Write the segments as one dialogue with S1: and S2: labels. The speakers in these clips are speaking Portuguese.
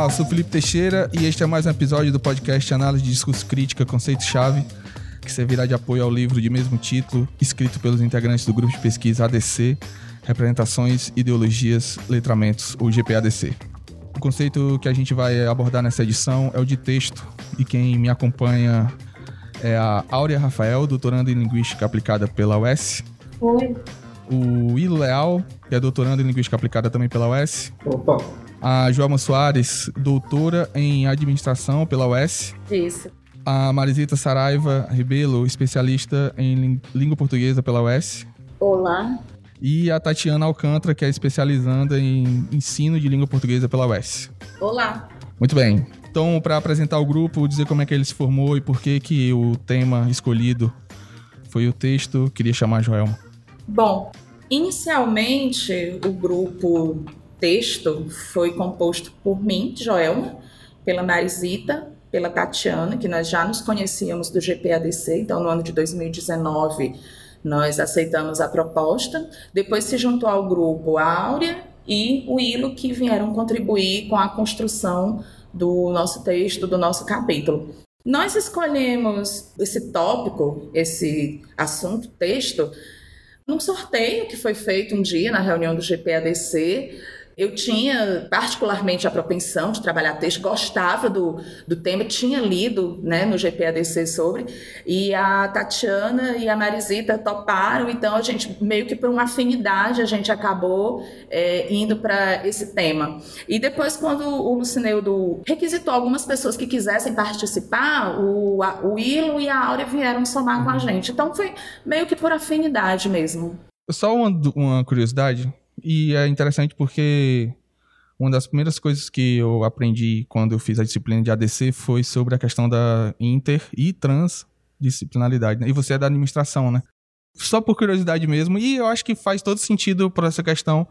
S1: Olá, eu sou Felipe Teixeira e este é mais um episódio do podcast Análise de Discurso Crítica Conceito-Chave, que servirá de apoio ao livro de mesmo título, escrito pelos integrantes do grupo de pesquisa ADC, Representações, Ideologias, Letramentos, ou GPADC. O conceito que a gente vai abordar nessa edição é o de texto, e quem me acompanha é a Áurea Rafael, doutoranda em Linguística Aplicada pela UES.
S2: Oi.
S1: O Ilo Leal, que é doutorando em Linguística Aplicada também pela UES.
S3: Opa.
S1: A Joelma Soares, doutora em Administração pela UES.
S2: Isso.
S1: A Marisita Saraiva Rebelo, especialista em língua portuguesa pela UES.
S2: Olá.
S1: E a Tatiana Alcântara, que é especializanda em ensino de língua portuguesa pela UES.
S2: Olá.
S1: Muito bem. Então, para apresentar o grupo, dizer como é que ele se formou e por que, que o tema escolhido foi o texto, queria chamar a Joelma.
S2: Bom, inicialmente o grupo texto foi composto por mim, Joelma, pela Marisita, pela Tatiana, que nós já nos conhecíamos do GPADC, então no ano de 2019 nós aceitamos a proposta. Depois se juntou ao grupo a Áurea e o Ilo, que vieram contribuir com a construção do nosso texto, do nosso capítulo. Nós escolhemos esse tópico, esse assunto, texto, num sorteio que foi feito um dia na reunião do GPADC eu tinha particularmente a propensão de trabalhar texto, gostava do, do tema, tinha lido né, no GPADC sobre, e a Tatiana e a Marisita toparam, então a gente, meio que por uma afinidade, a gente acabou é, indo para esse tema. E depois, quando o Lucineudo requisitou algumas pessoas que quisessem participar, o, a, o Ilo e a Áurea vieram somar com a gente. Então foi meio que por afinidade mesmo.
S1: Só uma, uma curiosidade, e é interessante porque uma das primeiras coisas que eu aprendi quando eu fiz a disciplina de ADC foi sobre a questão da inter e transdisciplinaridade. Né? E você é da administração, né? Só por curiosidade mesmo. E eu acho que faz todo sentido por essa questão.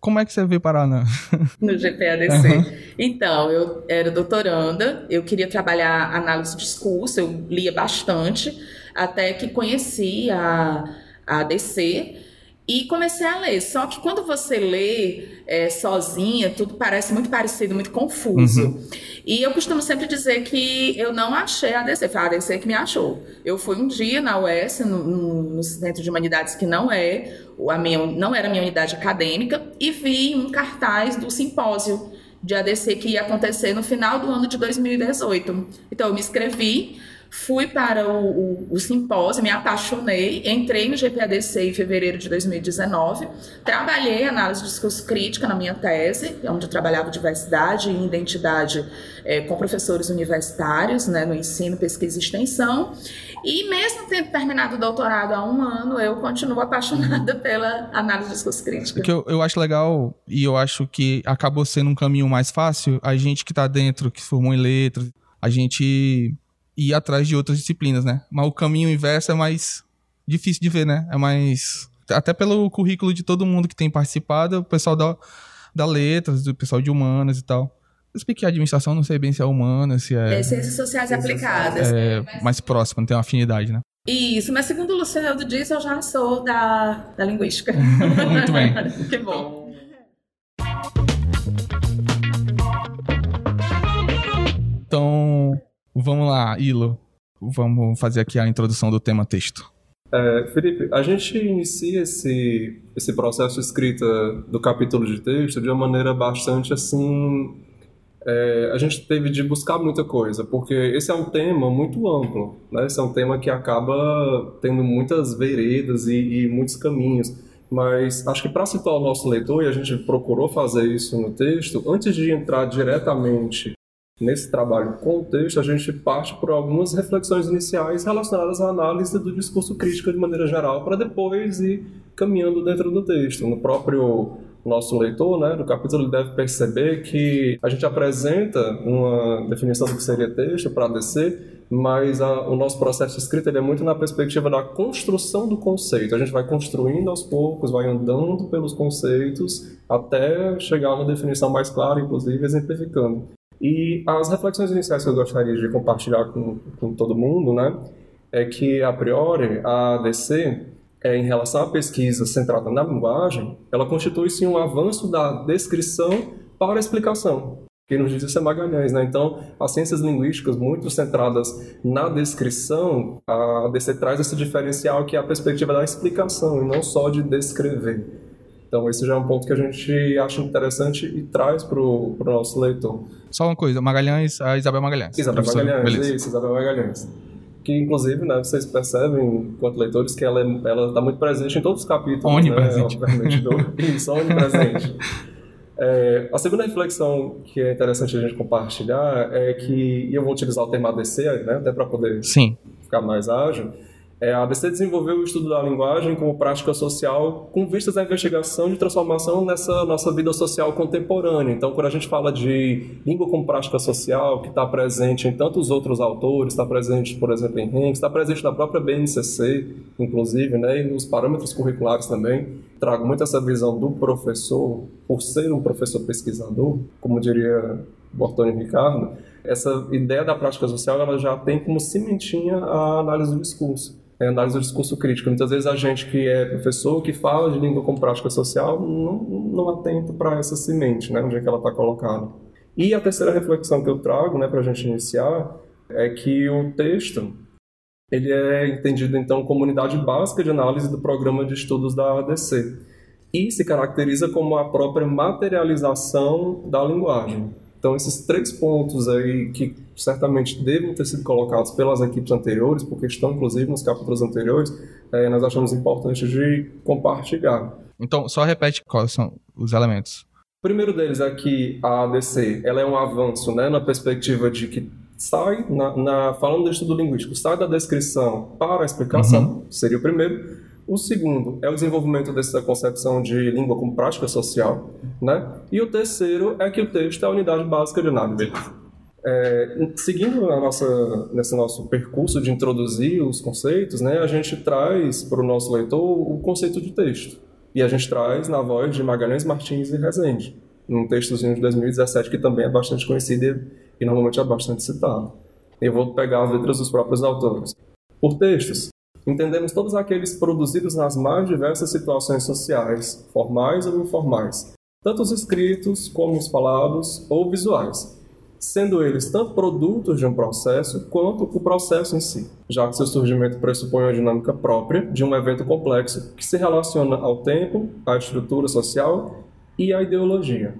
S1: Como é que você veio parar na...
S2: no GPADC? Uhum. Então, eu era doutoranda, eu queria trabalhar análise de discurso, eu lia bastante, até que conheci a, a ADC e comecei a ler. Só que quando você lê é, sozinha, tudo parece muito parecido, muito confuso. Uhum. E eu costumo sempre dizer que eu não achei a DC, foi a DC que me achou. Eu fui um dia na UES, no, no, no Centro de Humanidades, que não é a minha, não era a minha unidade acadêmica, e vi um cartaz do simpósio de ADC que ia acontecer no final do ano de 2018. Então eu me inscrevi Fui para o, o, o, simpósio, me apaixonei, entrei no GPADC em fevereiro de 2019, trabalhei análise de discurso crítica na minha tese, onde eu trabalhava diversidade e identidade é, com professores universitários, né, no ensino, pesquisa e extensão. E mesmo tendo terminado o doutorado há um ano, eu continuo apaixonada pela análise de discurso crítica.
S1: O que eu, eu acho legal, e eu acho que acabou sendo um caminho mais fácil, a gente que está dentro, que formou em letras, a gente ir atrás de outras disciplinas, né? Mas o caminho inverso é mais difícil de ver, né? É mais. Até pelo currículo de todo mundo que tem participado, o pessoal da, da letras, do pessoal de humanas e tal. Eu sei que a administração não sei bem se é humana, se é.
S2: É ciências sociais aplicadas.
S1: É mais próximo, não tem uma afinidade, né?
S2: Isso, mas segundo o Luciano disse, eu já sou da, da linguística.
S1: Muito bem.
S2: que bom.
S1: Então, Vamos lá, Ilo. Vamos fazer aqui a introdução do tema texto.
S3: É, Felipe, a gente inicia esse, esse processo de escrita do capítulo de texto de uma maneira bastante assim. É, a gente teve de buscar muita coisa, porque esse é um tema muito amplo, né? Esse é um tema que acaba tendo muitas veredas e, e muitos caminhos. Mas acho que para situar o nosso leitor, e a gente procurou fazer isso no texto, antes de entrar diretamente Nesse trabalho com o texto, a gente parte por algumas reflexões iniciais relacionadas à análise do discurso crítico de maneira geral, para depois ir caminhando dentro do texto. No próprio nosso leitor, né, do capítulo, ele deve perceber que a gente apresenta uma definição do que seria texto para descer, mas a, o nosso processo de escrita é muito na perspectiva da construção do conceito. A gente vai construindo aos poucos, vai andando pelos conceitos até chegar a uma definição mais clara, inclusive exemplificando. E as reflexões iniciais que eu gostaria de compartilhar com, com todo mundo, né, é que, a priori, a ADC, é, em relação à pesquisa centrada na linguagem, ela constitui-se um avanço da descrição para a explicação. Quem nos diz isso é Magalhães, né? Então, as ciências linguísticas, muito centradas na descrição, a DC traz esse diferencial que é a perspectiva da explicação e não só de descrever. Então, esse já é um ponto que a gente acha interessante e traz para o nosso leitor.
S1: Só uma coisa, Magalhães, a Isabel Magalhães.
S3: Isabel Magalhães, Beleza. isso, Isabel Magalhães. Que, inclusive, né, vocês percebem, enquanto leitores, que ela é, está muito presente em todos os capítulos.
S1: Onipresente.
S3: Né, obviamente, do, isso, onipresente. É, a segunda reflexão que é interessante a gente compartilhar é que, e eu vou utilizar o termo ADC, né, até para poder
S1: Sim.
S3: ficar mais ágil, é, a ABC desenvolveu o estudo da linguagem como prática social com vistas à investigação de transformação nessa nossa vida social contemporânea. Então, quando a gente fala de língua como prática social, que está presente em tantos outros autores, está presente, por exemplo, em Henrique, está presente na própria BNCC, inclusive, né, e nos parâmetros curriculares também, trago muito essa visão do professor, por ser um professor pesquisador, como diria Bortoni Ricardo, essa ideia da prática social ela já tem como cimentinha a análise do discurso é, análise do discurso crítico. Muitas vezes a gente que é professor, que fala de língua como prática social, não, não atenta para essa semente, né, onde é que ela está colocada. E a terceira reflexão que eu trago, né, para a gente iniciar, é que o texto ele é entendido então como unidade básica de análise do programa de estudos da ADC e se caracteriza como a própria materialização da linguagem. Então, esses três pontos aí que certamente devem ter sido colocados pelas equipes anteriores, porque estão inclusive nos capítulos anteriores, é, nós achamos importante de compartilhar.
S1: Então, só repete quais são os elementos.
S3: O primeiro deles é que a ADC ela é um avanço né, na perspectiva de que sai, na, na, falando do estudo linguístico, sai da descrição para a explicação, uhum. seria o primeiro. O segundo é o desenvolvimento dessa concepção de língua como prática social, né? E o terceiro é que o texto é a unidade básica de análise. É, seguindo a nossa, nesse nosso percurso de introduzir os conceitos, né, a gente traz para o nosso leitor o conceito de texto. E a gente traz na voz de Magalhães Martins e Rezende, num textozinho de 2017 que também é bastante conhecido e, e normalmente é bastante citado. Eu vou pegar as letras dos próprios autores. Por textos, entendemos todos aqueles produzidos nas mais diversas situações sociais, formais ou informais, tanto os escritos como os falados ou visuais, sendo eles tanto produtos de um processo quanto o processo em si, já que seu surgimento pressupõe uma dinâmica própria de um evento complexo que se relaciona ao tempo, à estrutura social e à ideologia.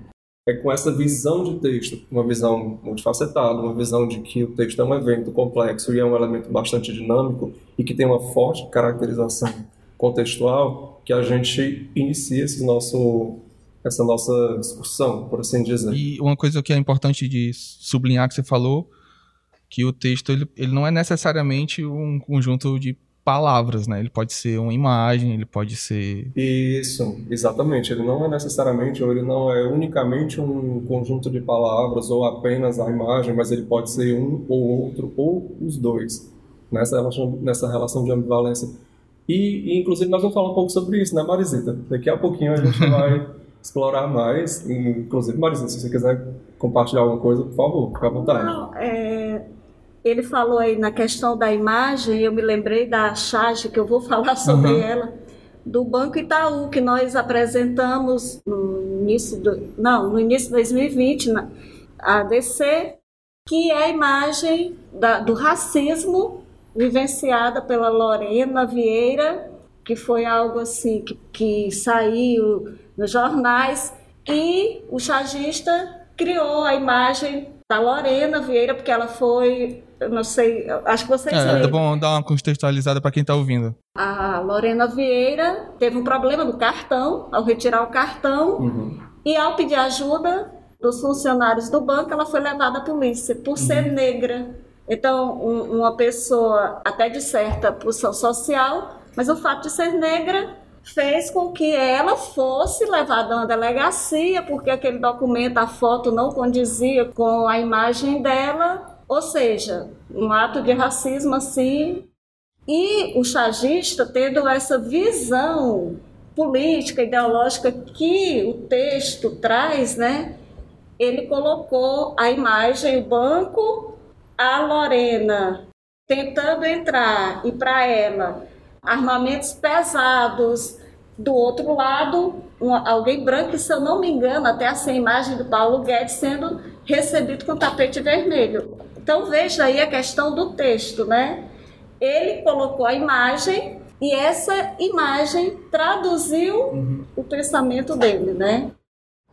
S3: É com essa visão de texto, uma visão multifacetada, uma visão de que o texto é um evento complexo e é um elemento bastante dinâmico e que tem uma forte caracterização contextual, que a gente inicia esse nosso, essa nossa discussão, por assim dizer.
S1: E uma coisa que é importante de sublinhar que você falou, que o texto ele, ele não é necessariamente um conjunto de palavras, né? Ele pode ser uma imagem, ele pode ser.
S3: Isso, exatamente. Ele não é necessariamente, ou ele não é unicamente um conjunto de palavras ou apenas a imagem, mas ele pode ser um ou outro, ou os dois, nessa relação, nessa relação de ambivalência. E, e inclusive, nós vamos falar um pouco sobre isso, né, Marisita? Daqui a pouquinho a gente vai explorar mais. Inclusive, Marisita, se você quiser compartilhar alguma coisa, por favor, fique à vontade.
S4: Não, é ele falou aí na questão da imagem, eu me lembrei da charge que eu vou falar sobre uhum. ela, do Banco Itaú, que nós apresentamos no início do, não, no início de 2020, na ADC, que é a imagem da, do racismo vivenciada pela Lorena Vieira, que foi algo assim que, que saiu nos jornais, e o chargista criou a imagem da Lorena Vieira, porque ela foi eu não sei, acho que vocês é,
S1: É bom dar uma contextualizada para quem está ouvindo.
S4: A Lorena Vieira teve um problema no cartão, ao retirar o cartão, uhum. e ao pedir ajuda dos funcionários do banco, ela foi levada à polícia por uhum. ser negra. Então, um, uma pessoa até de certa posição social, mas o fato de ser negra fez com que ela fosse levada a uma delegacia, porque aquele documento, a foto não condizia com a imagem dela, ou seja, um ato de racismo assim. E o chagista, tendo essa visão política, ideológica que o texto traz, né? Ele colocou a imagem, o banco, a Lorena tentando entrar e para ela armamentos pesados, do outro lado, um, alguém branco, e se eu não me engano, até essa imagem do Paulo Guedes sendo recebido com tapete vermelho. Então veja aí a questão do texto, né? Ele colocou a imagem e essa imagem traduziu uhum. o pensamento dele, né?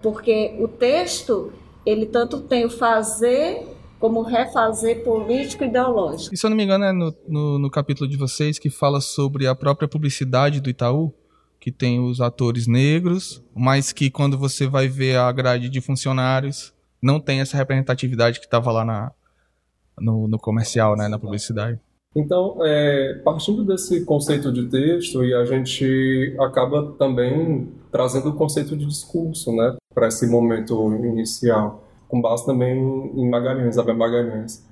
S4: Porque o texto, ele tanto tem o fazer como refazer político e ideológico.
S1: E se eu não me engano, é no, no, no capítulo de vocês que fala sobre a própria publicidade do Itaú, que tem os atores negros, mas que quando você vai ver a grade de funcionários, não tem essa representatividade que estava lá na, no, no, comercial, né, na publicidade.
S3: Então, é, partindo desse conceito de texto, e a gente acaba também trazendo o conceito de discurso né, para esse momento inicial com base também em Magalhães, Isabel Magalhães.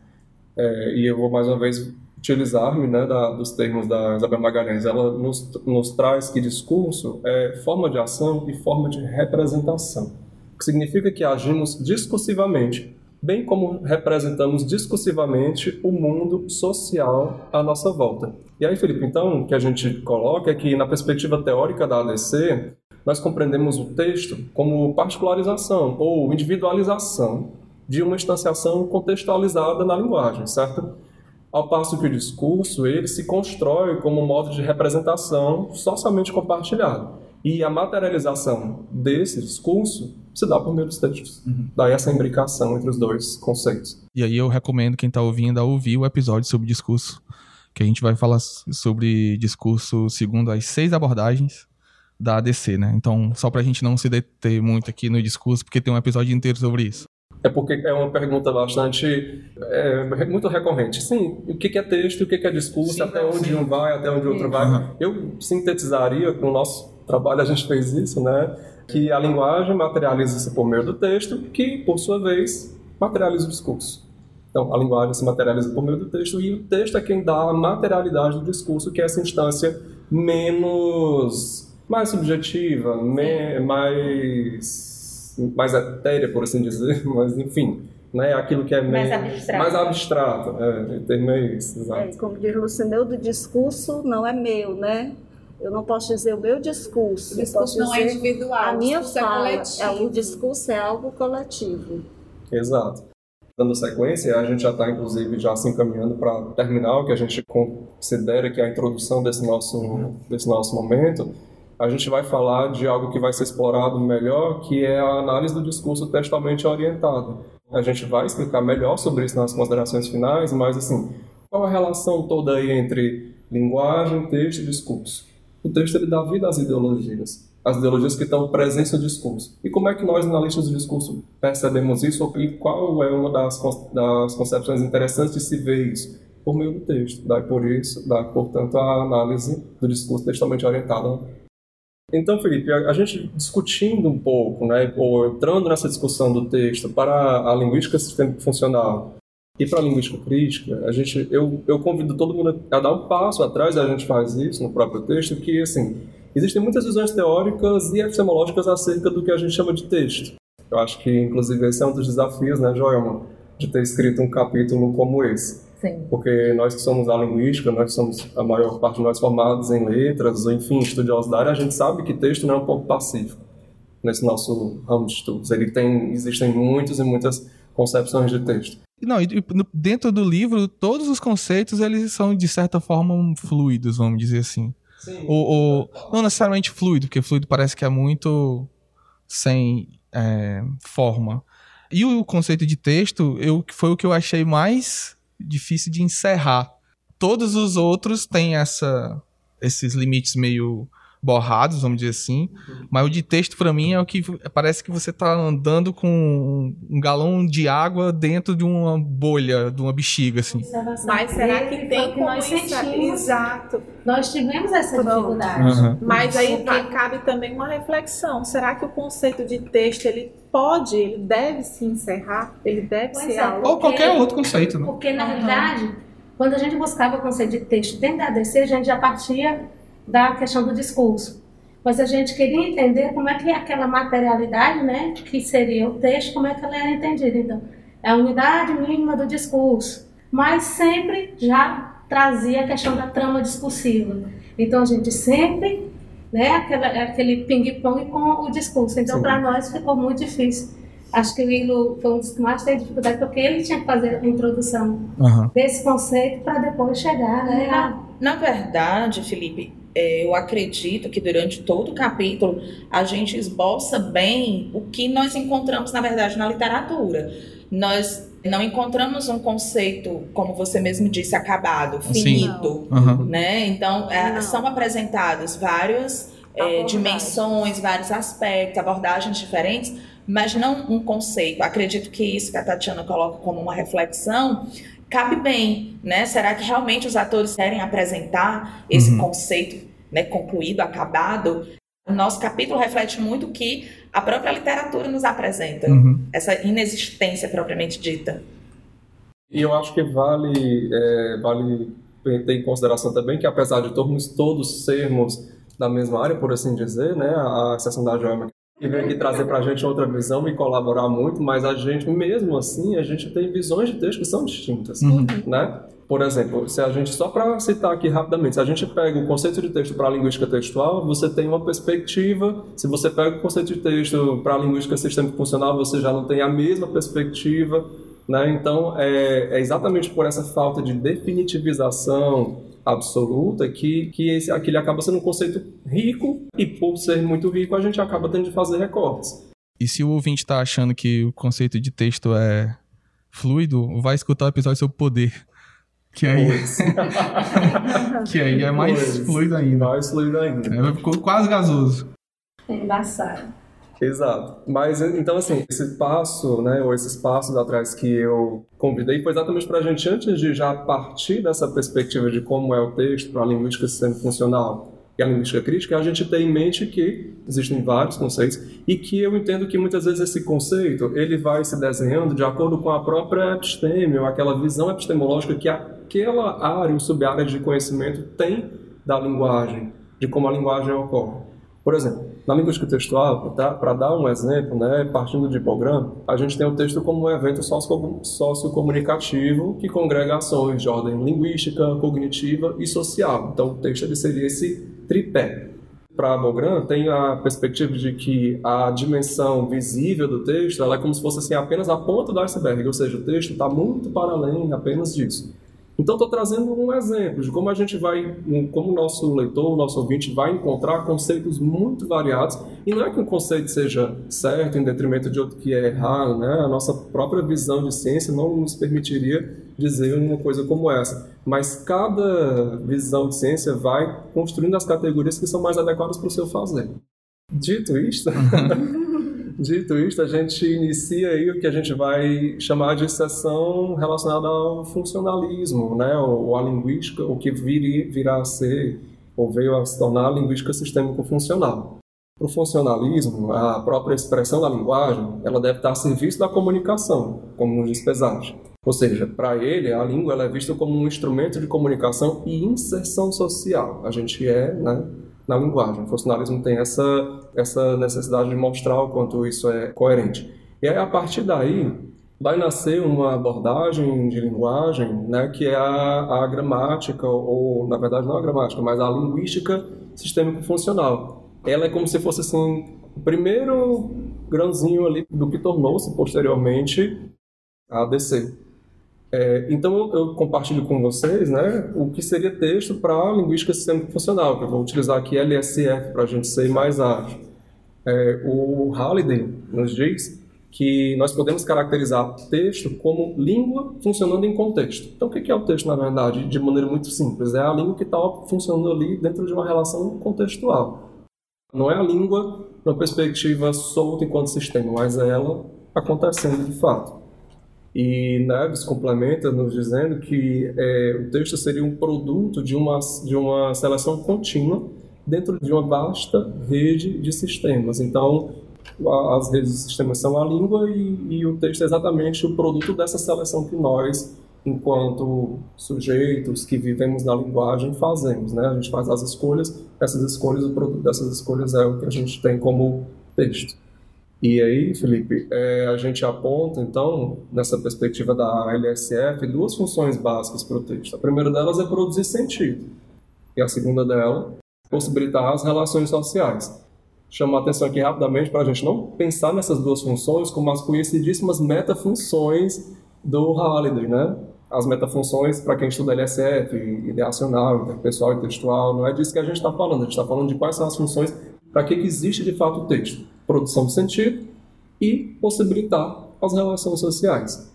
S3: É, e eu vou mais uma vez utilizar-me né, dos termos da Isabel Magalhães. Ela nos, nos traz que discurso é forma de ação e forma de representação, que significa que agimos discursivamente, bem como representamos discursivamente o mundo social à nossa volta. E aí, Felipe, então, o que a gente coloca é que, na perspectiva teórica da ADC, nós compreendemos o texto como particularização ou individualização de uma instanciação contextualizada na linguagem, certo? Ao passo que o discurso ele se constrói como um modo de representação socialmente compartilhado. E a materialização desse discurso se dá por meio dos textos. Uhum. Daí essa imbricação entre os dois conceitos.
S1: E aí eu recomendo quem está ouvindo a ouvir o episódio sobre discurso, que a gente vai falar sobre discurso segundo as seis abordagens da ADC, né? Então, só pra gente não se deter muito aqui no discurso, porque tem um episódio inteiro sobre isso.
S3: É porque é uma pergunta bastante, é, muito recorrente. Sim, o que é texto, o que é discurso, sim, até onde sim. um vai, até onde o outro vai. Uhum. Eu sintetizaria, com o nosso trabalho a gente fez isso, né? Que a linguagem materializa-se por meio do texto, que, por sua vez, materializa o discurso. Então, a linguagem se materializa por meio do texto e o texto é quem dá a materialidade do discurso, que é essa instância menos mais subjetiva, me, mais, mais etérea, por assim dizer, mas enfim, né, aquilo que é
S4: mais abstrato.
S3: Mais abstrato, é, termo é isso, exato. É,
S4: como diz Lucineu, do discurso não é meu, né? Eu não posso dizer o meu discurso.
S2: O discurso não é individual,
S4: a minha fala,
S2: é coletivo.
S4: É, o discurso é algo coletivo.
S3: Exato. Dando sequência, a gente já está, inclusive, já se encaminhando para terminar o que a gente considera que é a introdução desse nosso, desse nosso momento, a gente vai falar de algo que vai ser explorado melhor, que é a análise do discurso textualmente orientado. A gente vai explicar melhor sobre isso nas considerações finais, mas assim, qual a relação toda aí entre linguagem, texto e discurso? O texto ele dá vida às ideologias, as ideologias que estão presentes no discurso. E como é que nós, analistas do discurso, percebemos isso e qual é uma das, das concepções interessantes de se ver isso? Por meio do texto. Daí por isso, dá, portanto, a análise do discurso textualmente orientado então, Felipe, a, gente discutindo um pouco, né, ou entrando nessa discussão do texto para a linguística sistêmica funcional e para a linguística crítica, a gente, eu, eu convido todo mundo a dar um passo atrás, a gente faz isso no próprio texto, que, assim, existem muitas visões teóricas e epistemológicas acerca do que a gente chama de texto. Eu acho que, inclusive, esse é um dos desafios, né, Joelma, de ter escrito um capítulo como esse.
S2: Sim.
S3: Porque nós que somos a linguística, nós somos a maior parte de nós formados em letras, ou enfim, estudiosos da área, a gente sabe que texto não é um ponto pacífico nesse nosso ramo de estudos. Ele tem, existem muitas e muitas concepções de texto.
S1: Não, e dentro do livro, todos os conceitos eles são de certa forma fluidos, vamos dizer assim. Sim. Ou, ou não necessariamente fluido, porque fluido parece que é muito sem é, forma. E o conceito de texto, eu, foi o que eu achei mais difícil de encerrar. Todos os outros têm essa, esses limites meio borrados, vamos dizer assim. Uhum. Mas o de texto, para mim, é o que parece que você tá andando com um galão de água dentro de uma bolha, de uma bexiga, assim.
S2: Mas será que tem
S5: que nós sentimos?
S2: Exato.
S5: Nós tivemos essa dificuldade.
S2: Uhum. Mas aí Porque... cabe também uma reflexão. Será que o conceito de texto, ele pode, ele deve se encerrar? Ele deve pois ser é, algo...
S1: Ou qualquer outro conceito, né?
S5: Porque, na uhum. realidade, quando a gente buscava o conceito de texto dentro da ADC, a gente já partia da questão do discurso. Mas a gente queria entender como é que aquela materialidade, né, que seria o texto, como é que ela era entendida. Então, é a unidade mínima do discurso, mas sempre já trazia a questão da trama discursiva. Então a gente sempre né, aquela, aquele ping-pong com o discurso. Então, para nós ficou muito difícil. Acho que o Ilo foi um dos que mais teve dificuldade, porque ele tinha que fazer a introdução uhum. desse conceito para depois chegar. Né,
S2: na, na verdade, Felipe, é, eu acredito que durante todo o capítulo a gente esboça bem o que nós encontramos, na verdade, na literatura. Nós não encontramos um conceito, como você mesmo disse, acabado, finito, uhum. né? Então, é, são apresentados vários é, dimensões, vários aspectos, abordagens diferentes, mas não um conceito. Acredito que isso que a Tatiana coloca como uma reflexão cabe bem, né? Será que realmente os atores querem apresentar esse uhum. conceito né, concluído, acabado? O nosso capítulo reflete muito que a própria literatura nos apresenta, uhum. essa inexistência propriamente dita.
S3: E eu acho que vale, é, vale ter em consideração também que, apesar de todos, todos sermos da mesma área, por assim dizer, né, a seção da Joelma que veio aqui trazer para a gente outra visão e colaborar muito, mas a gente, mesmo assim, a gente tem visões de texto que são distintas, uhum. né? Por exemplo, se a gente, só para citar aqui rapidamente, se a gente pega o conceito de texto para a linguística textual, você tem uma perspectiva. Se você pega o conceito de texto para a linguística sistêmica funcional, você já não tem a mesma perspectiva. Né? Então, é, é exatamente por essa falta de definitivização absoluta que, que esse, aquele acaba sendo um conceito rico e, por ser muito rico, a gente acaba tendo de fazer recortes.
S1: E se o ouvinte está achando que o conceito de texto é fluido, vai escutar o episódio sobre poder que aí, que aí é mais pois. fluido ainda.
S3: Mais fluido ainda.
S1: É, ficou quase gasoso.
S5: É embaçado.
S3: Exato. Mas então, assim, esse passo, né, ou esses passos atrás que eu convidei foi exatamente para a gente, antes de já partir dessa perspectiva de como é o texto para a linguística sistema funcional e a linguística crítica, a gente tem em mente que existem vários conceitos e que eu entendo que muitas vezes esse conceito ele vai se desenhando de acordo com a própria episteme, ou aquela visão epistemológica que aquela área ou sub-área de conhecimento tem da linguagem, de como a linguagem ocorre. Por exemplo, na linguística textual, tá, para dar um exemplo, né, partindo de Bogram, a gente tem o texto como um evento sociocomunicativo que congrega ações de ordem linguística, cognitiva e social. Então, o texto seria esse tripé. Para Bogram, tem a perspectiva de que a dimensão visível do texto é como se fosse assim, apenas a ponta do iceberg, ou seja, o texto está muito para além apenas disso. Então, estou trazendo um exemplo de como a gente vai, como o nosso leitor, o nosso ouvinte vai encontrar conceitos muito variados. E não é que um conceito seja certo em detrimento de outro que é errado, né? A nossa própria visão de ciência não nos permitiria dizer uma coisa como essa. Mas cada visão de ciência vai construindo as categorias que são mais adequadas para o seu fazer. Dito isto. Dito isto, a gente inicia aí o que a gente vai chamar de sessão relacionada ao funcionalismo, né? ou, a linguística, o que vir, virá a ser, ou veio a se tornar a linguística sistêmico-funcional. Para o funcionalismo, a própria expressão da linguagem, ela deve estar a serviço da comunicação, como nos diz Pesage. Ou seja, para ele, a língua é vista como um instrumento de comunicação e inserção social. A gente é, né, na linguagem. O funcionalismo tem essa, essa necessidade de mostrar o quanto isso é coerente. E aí, a partir daí, vai nascer uma abordagem de linguagem né, que é a, a gramática, ou, na verdade, não a gramática, mas a linguística sistêmico-funcional. Ela é como se fosse, assim, o primeiro grãozinho ali do que tornou-se, posteriormente, a ADC. É, então eu compartilho com vocês né, o que seria texto para linguística sistêmica funcional, que eu vou utilizar aqui LSF para a gente ser mais ágil. É, o Halliday nos diz que nós podemos caracterizar texto como língua funcionando em contexto. Então o que é o texto, na verdade, de maneira muito simples? É a língua que está funcionando ali dentro de uma relação contextual. Não é a língua numa perspectiva solta enquanto sistema, mas é ela acontecendo de fato. E Neves complementa nos dizendo que é, o texto seria um produto de uma, de uma seleção contínua dentro de uma vasta rede de sistemas. Então, as redes de sistemas são a língua e, e o texto é exatamente o produto dessa seleção que nós, enquanto sujeitos que vivemos na linguagem, fazemos. Né? A gente faz as escolhas, essas escolhas, o produto dessas escolhas é o que a gente tem como texto. E aí, Felipe, é, a gente aponta, então, nessa perspectiva da LSF, duas funções básicas para o texto. A primeira delas é produzir sentido. E a segunda dela possibilitar as relações sociais. Chamo a atenção aqui rapidamente para a gente não pensar nessas duas funções como as conhecidíssimas metafunções do Halliday, né? As metafunções, para quem estuda LSF, ideacional, interpessoal e textual, não é disso que a gente está falando. A gente está falando de quais são as funções para que, que existe de fato o texto. Produção de sentido e possibilitar as relações sociais.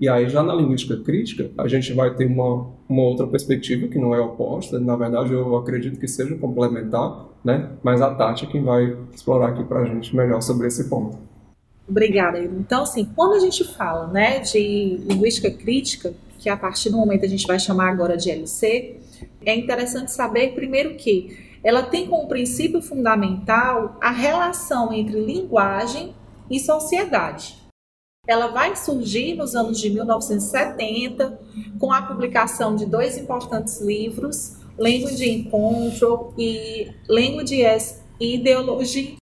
S3: E aí, já na linguística crítica, a gente vai ter uma, uma outra perspectiva que não é oposta, na verdade, eu acredito que seja complementar, né? Mas a Tati é quem vai explorar aqui para a gente melhor sobre esse ponto.
S6: Obrigada, Então, assim, quando a gente fala né, de linguística crítica, que a partir do momento a gente vai chamar agora de LC, é interessante saber, primeiro, que ela tem como princípio fundamental a relação entre linguagem e sociedade ela vai surgir nos anos de 1970 com a publicação de dois importantes livros, Language Encontro e Language as Ideology.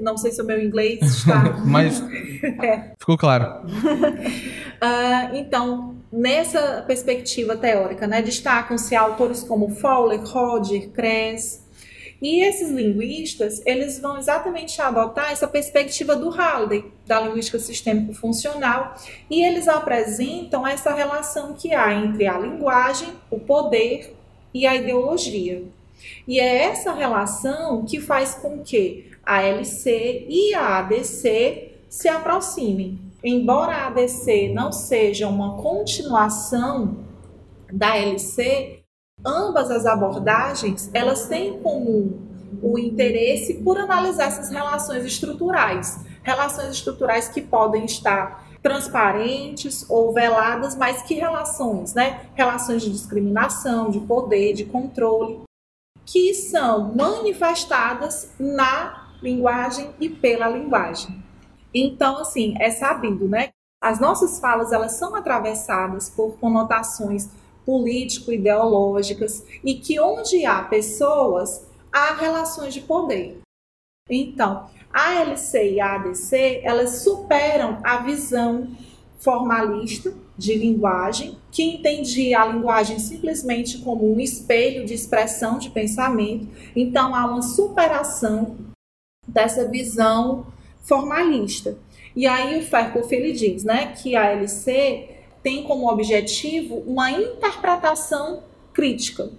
S6: Não sei se o meu inglês está.
S1: Mas é. ficou claro.
S6: uh, então, nessa perspectiva teórica, né, destacam-se autores como Fowler, Roger, Kress, e esses linguistas, eles vão exatamente adotar essa perspectiva do Halliday, da linguística sistêmico-funcional, e eles apresentam essa relação que há entre a linguagem, o poder e a ideologia. E é essa relação que faz com que a LC e a ADC se aproximem. Embora a ADC não seja uma continuação da LC, ambas as abordagens elas têm em comum o interesse por analisar essas relações estruturais, relações estruturais que podem estar transparentes ou veladas, mas que relações, né? Relações de discriminação, de poder, de controle, que são manifestadas na linguagem e pela linguagem. Então, assim, é sabido, né? As nossas falas elas são atravessadas por conotações político-ideológicas e que onde há pessoas, há relações de poder. Então, a LC e a ADC, elas superam a visão formalista de linguagem, que entendia a linguagem simplesmente como um espelho de expressão de pensamento. Então, há uma superação dessa visão formalista. E aí o Ferkoff diz, né, que a LC tem como objetivo uma interpretação crítica.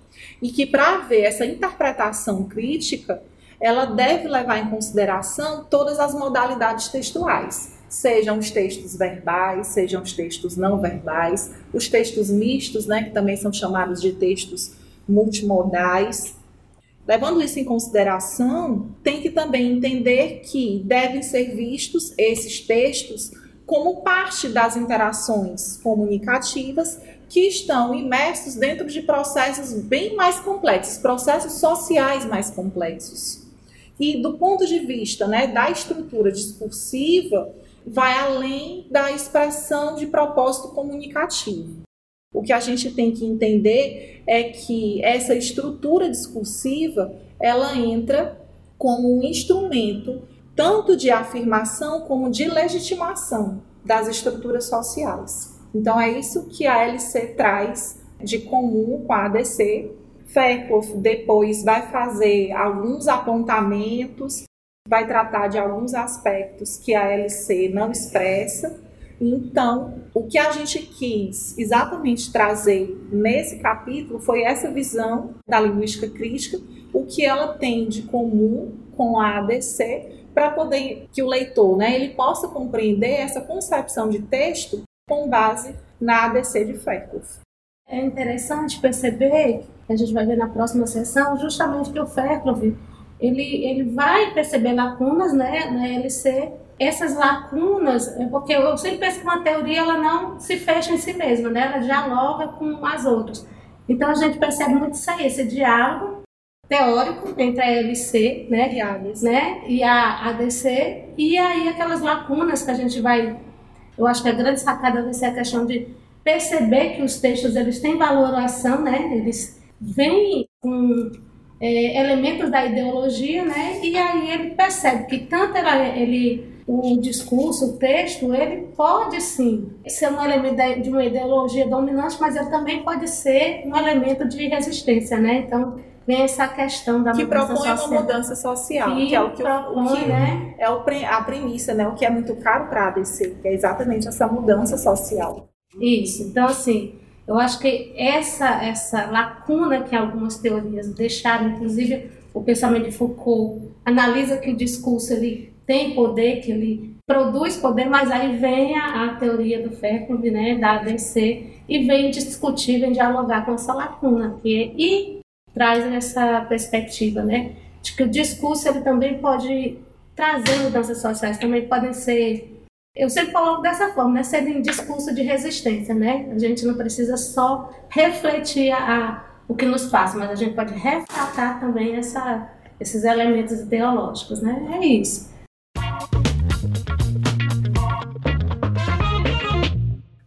S6: E que para ver essa interpretação crítica, ela deve levar em consideração todas as modalidades textuais, sejam os textos verbais, sejam os textos não verbais, os textos mistos, né, que também são chamados de textos multimodais. Levando isso em consideração, tem que também entender que devem ser vistos esses textos como parte das interações comunicativas que estão imersos dentro de processos bem mais complexos, processos sociais mais complexos. E do ponto de vista né, da estrutura discursiva, vai além da expressão de propósito comunicativo. O que a gente tem que entender é que essa estrutura discursiva ela entra como um instrumento tanto de afirmação como de legitimação das estruturas sociais. Então é isso que a LC traz de comum com a ADC. Fairclough depois vai fazer alguns apontamentos, vai tratar de alguns aspectos que a LC não expressa. Então, o que a gente quis exatamente trazer nesse capítulo foi essa visão da linguística crítica, o que ela tem de comum com a ADC para poder que o leitor, né, ele possa compreender essa concepção de texto com base na ADC de Fairclough.
S5: É interessante perceber, a gente vai ver na próxima sessão, justamente que o Fairclough, ele, ele vai perceber lacunas né, na LC. Essas lacunas, é porque eu sempre penso que uma teoria ela não se fecha em si mesma, né? ela dialoga com as outras. Então a gente percebe muito isso aí, esse diálogo teórico entre a LC né, e, a ADC. né, e a ADC, e aí aquelas lacunas que a gente vai. Eu acho que a grande sacada vai ser a questão de perceber que os textos eles têm valoração, né, eles vêm com é, elementos da ideologia, né, e aí ele percebe que tanto ele o discurso, o texto, ele pode sim ser um elemento de uma ideologia dominante, mas ele também pode ser um elemento de resistência, né? Então, vem essa questão da
S2: que
S5: mudança
S2: propõe
S5: social.
S2: uma mudança social,
S5: Que
S2: que, é o que,
S5: propõe,
S2: o que
S5: né?
S2: é o a premissa, né? O que é muito caro para a ADC, que é exatamente essa mudança social.
S5: Isso. Então, assim, eu acho que essa, essa lacuna que algumas teorias deixaram, inclusive o pensamento de Foucault, analisa que o discurso ele tem poder, que ele produz poder, mas aí vem a, a teoria do Fairclough, né, da ADC, e vem discutir, vem dialogar com essa lacuna, que é, e traz essa perspectiva, né, de que o discurso ele também pode trazer mudanças sociais, também podem ser eu sempre coloco dessa forma, né? Um discurso de resistência, né? A gente não precisa só refletir a, o que nos passa, mas a gente pode retratar também essa, esses elementos ideológicos, né? É isso.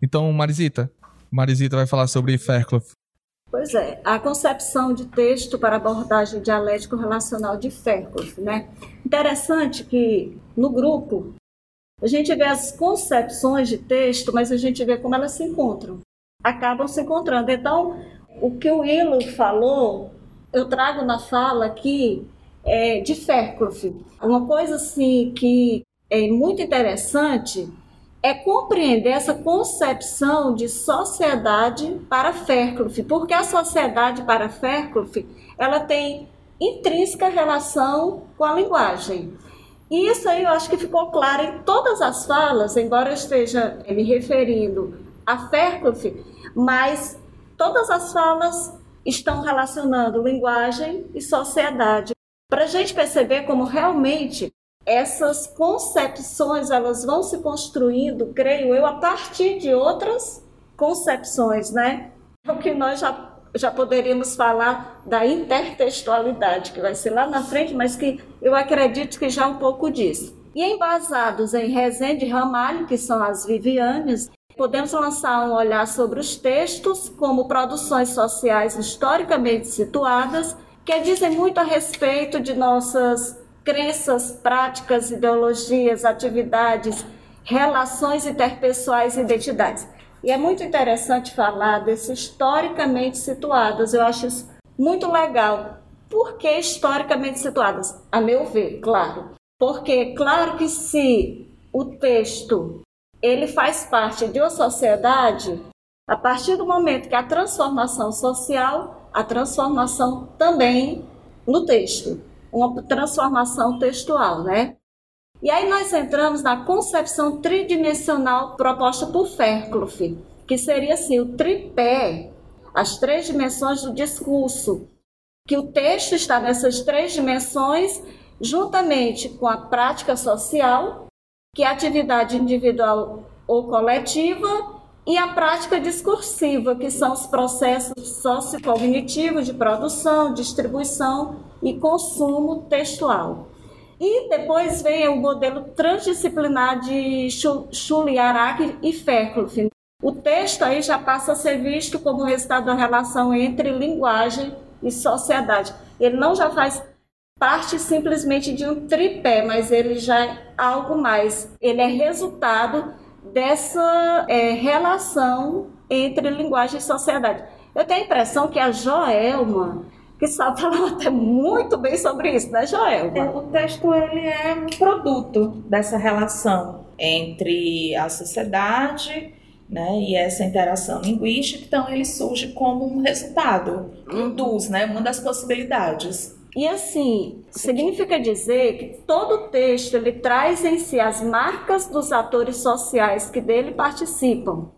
S1: Então, Marisita, Marisita vai falar sobre Fairclough.
S4: Pois é, a concepção de texto para abordagem dialético-relacional de Fairclough, né? Interessante que no grupo a gente vê as concepções de texto, mas a gente vê como elas se encontram, acabam se encontrando. Então, o que o Willow falou, eu trago na fala aqui é, de Fairclough. Uma coisa assim que é muito interessante é compreender essa concepção de sociedade para Fairclough, porque a sociedade para Fairclough, ela tem intrínseca relação com a linguagem. E isso aí eu acho que ficou claro em todas as falas, embora eu esteja me referindo a Fairclough, mas todas as falas estão relacionando linguagem e sociedade, para a gente perceber como realmente essas concepções elas vão se construindo, creio eu, a partir de outras concepções, né? O que nós já, já poderíamos falar da intertextualidade, que vai ser lá na frente, mas que eu acredito que já um pouco disso. E embasados em Rezende e Ramalho, que são as Vivianes, podemos lançar um olhar sobre os textos como produções sociais historicamente situadas, que dizem muito a respeito de nossas crenças, práticas, ideologias, atividades, relações interpessoais e identidades. E é muito interessante falar desse historicamente situadas. Eu acho isso muito legal. Por que historicamente situadas? A meu ver, claro. Porque, claro que se o texto ele faz parte de uma sociedade, a partir do momento que a transformação social, a transformação também no texto uma transformação textual, né? E aí nós entramos na concepção tridimensional proposta por Fairclough, que seria assim, o tripé, as três dimensões do discurso, que o texto está nessas três dimensões, juntamente com a prática social, que é a atividade individual ou coletiva, e a prática discursiva, que são os processos sociocognitivos de produção, distribuição e consumo textual. E depois vem o modelo transdisciplinar de Schuliarak e Fairclough. O texto aí já passa a ser visto como resultado da relação entre linguagem e sociedade. Ele não já faz parte simplesmente de um tripé, mas ele já é algo mais. Ele é resultado dessa é, relação entre linguagem e sociedade. Eu tenho a impressão que a Joelma, que sabe falar até muito bem sobre isso, né, Joelma?
S2: O texto ele é um produto dessa relação entre a sociedade né, e essa interação linguística, então ele surge como um resultado, um dos, né, uma das possibilidades.
S4: E assim, significa dizer que todo texto ele traz em si as marcas dos atores sociais que dele participam.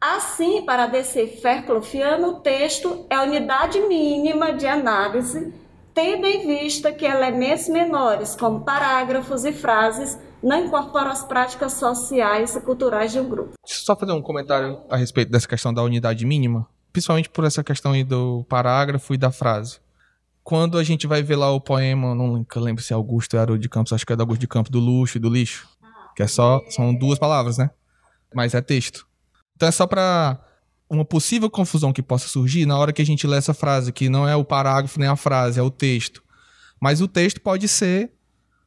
S4: Assim, para DC Faircloughiano, o texto é a unidade mínima de análise, tendo em vista que elementos menores, como parágrafos e frases, não incorporam as práticas sociais e culturais de um grupo.
S1: Deixa eu só fazer um comentário a respeito dessa questão da unidade mínima, principalmente por essa questão aí do parágrafo e da frase. Quando a gente vai ver lá o poema, não lembro se é Augusto ou Haroldo de Campos, acho que é do Augusto de Campos, do luxo e do lixo, que é só, são duas palavras, né? Mas é texto. Então é só para uma possível confusão que possa surgir na hora que a gente lê essa frase, que não é o parágrafo nem a frase, é o texto. Mas o texto pode ser